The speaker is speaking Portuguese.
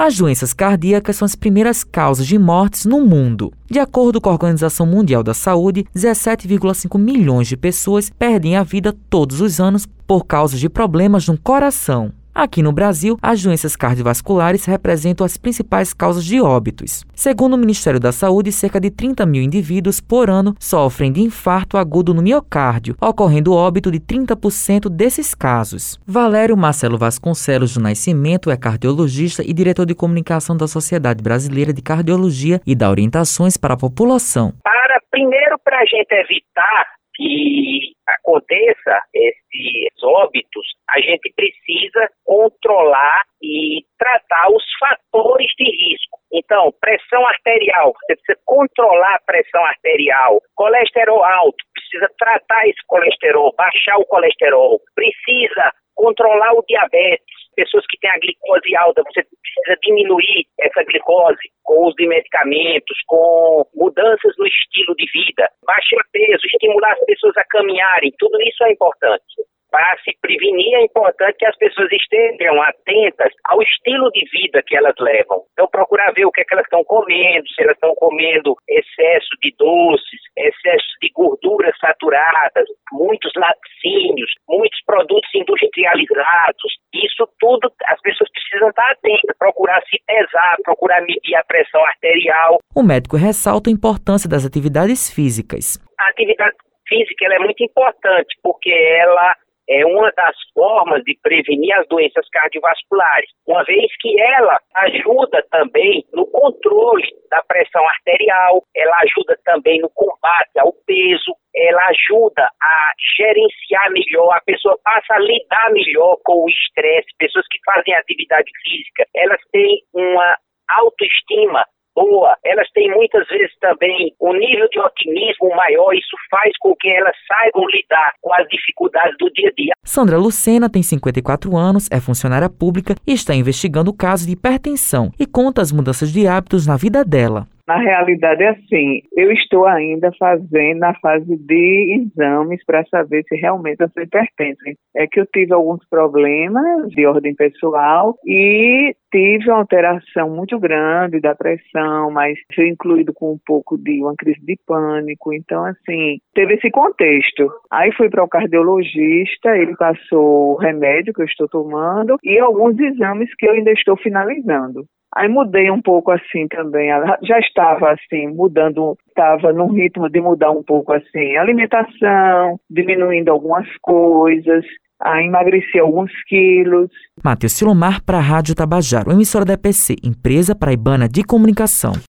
As doenças cardíacas são as primeiras causas de mortes no mundo. De acordo com a Organização Mundial da Saúde, 17,5 milhões de pessoas perdem a vida todos os anos por causa de problemas no coração. Aqui no Brasil, as doenças cardiovasculares representam as principais causas de óbitos. Segundo o Ministério da Saúde, cerca de 30 mil indivíduos por ano sofrem de infarto agudo no miocárdio, ocorrendo óbito de 30% desses casos. Valério Marcelo Vasconcelos do Nascimento é cardiologista e diretor de comunicação da Sociedade Brasileira de Cardiologia e dá orientações para a população. Para, primeiro, para a gente evitar que aconteça esses óbitos, a gente precisa controlar e tratar os fatores de risco. Então, pressão arterial, você precisa controlar a pressão arterial. Colesterol alto, precisa tratar esse colesterol, baixar o colesterol. Precisa controlar o diabetes. Pessoas que têm a glicose alta, você precisa diminuir essa glicose com uso de medicamentos, com mudanças no estilo de vida, baixar peso, estimular as pessoas a caminharem, tudo isso é importante para se prevenir, é importante que as pessoas estejam atentas ao estilo de vida que elas levam. Então, procurar ver o que, é que elas estão comendo, se elas estão comendo excesso de doces, industrializados. Isso tudo as pessoas precisam estar atentas, procurar se pesar, procurar medir a pressão arterial. O médico ressalta a importância das atividades físicas. A atividade física é muito importante porque ela é uma das formas de prevenir as doenças cardiovasculares, uma vez que ela ajuda também no controle da pressão arterial, ela ajuda também no combate ao peso, ela ajuda a gerenciar melhor, a pessoa passa a lidar melhor com o estresse. Pessoas que fazem atividade física, elas têm uma autoestima boa, elas têm muitas vezes também um nível de otimismo maior, isso faz com que elas saibam lidar com as dificuldades do dia a dia. Sandra Lucena tem 54 anos, é funcionária pública e está investigando o caso de hipertensão e conta as mudanças de hábitos na vida dela. Na realidade é assim, eu estou ainda fazendo a fase de exames para saber se realmente eu sou hipertensa. É que eu tive alguns problemas de ordem pessoal e tive uma alteração muito grande da pressão, mas foi incluído com um pouco de uma crise de pânico. Então, assim, teve esse contexto. Aí fui para o cardiologista, ele passou o remédio que eu estou tomando e alguns exames que eu ainda estou finalizando. Aí mudei um pouco assim também. Já estava assim, mudando, estava num ritmo de mudar um pouco assim, alimentação, diminuindo algumas coisas, a emagrecer alguns quilos. Matheus Silomar para a Rádio Tabajaro, emissora da EPC, empresa paraibana de comunicação.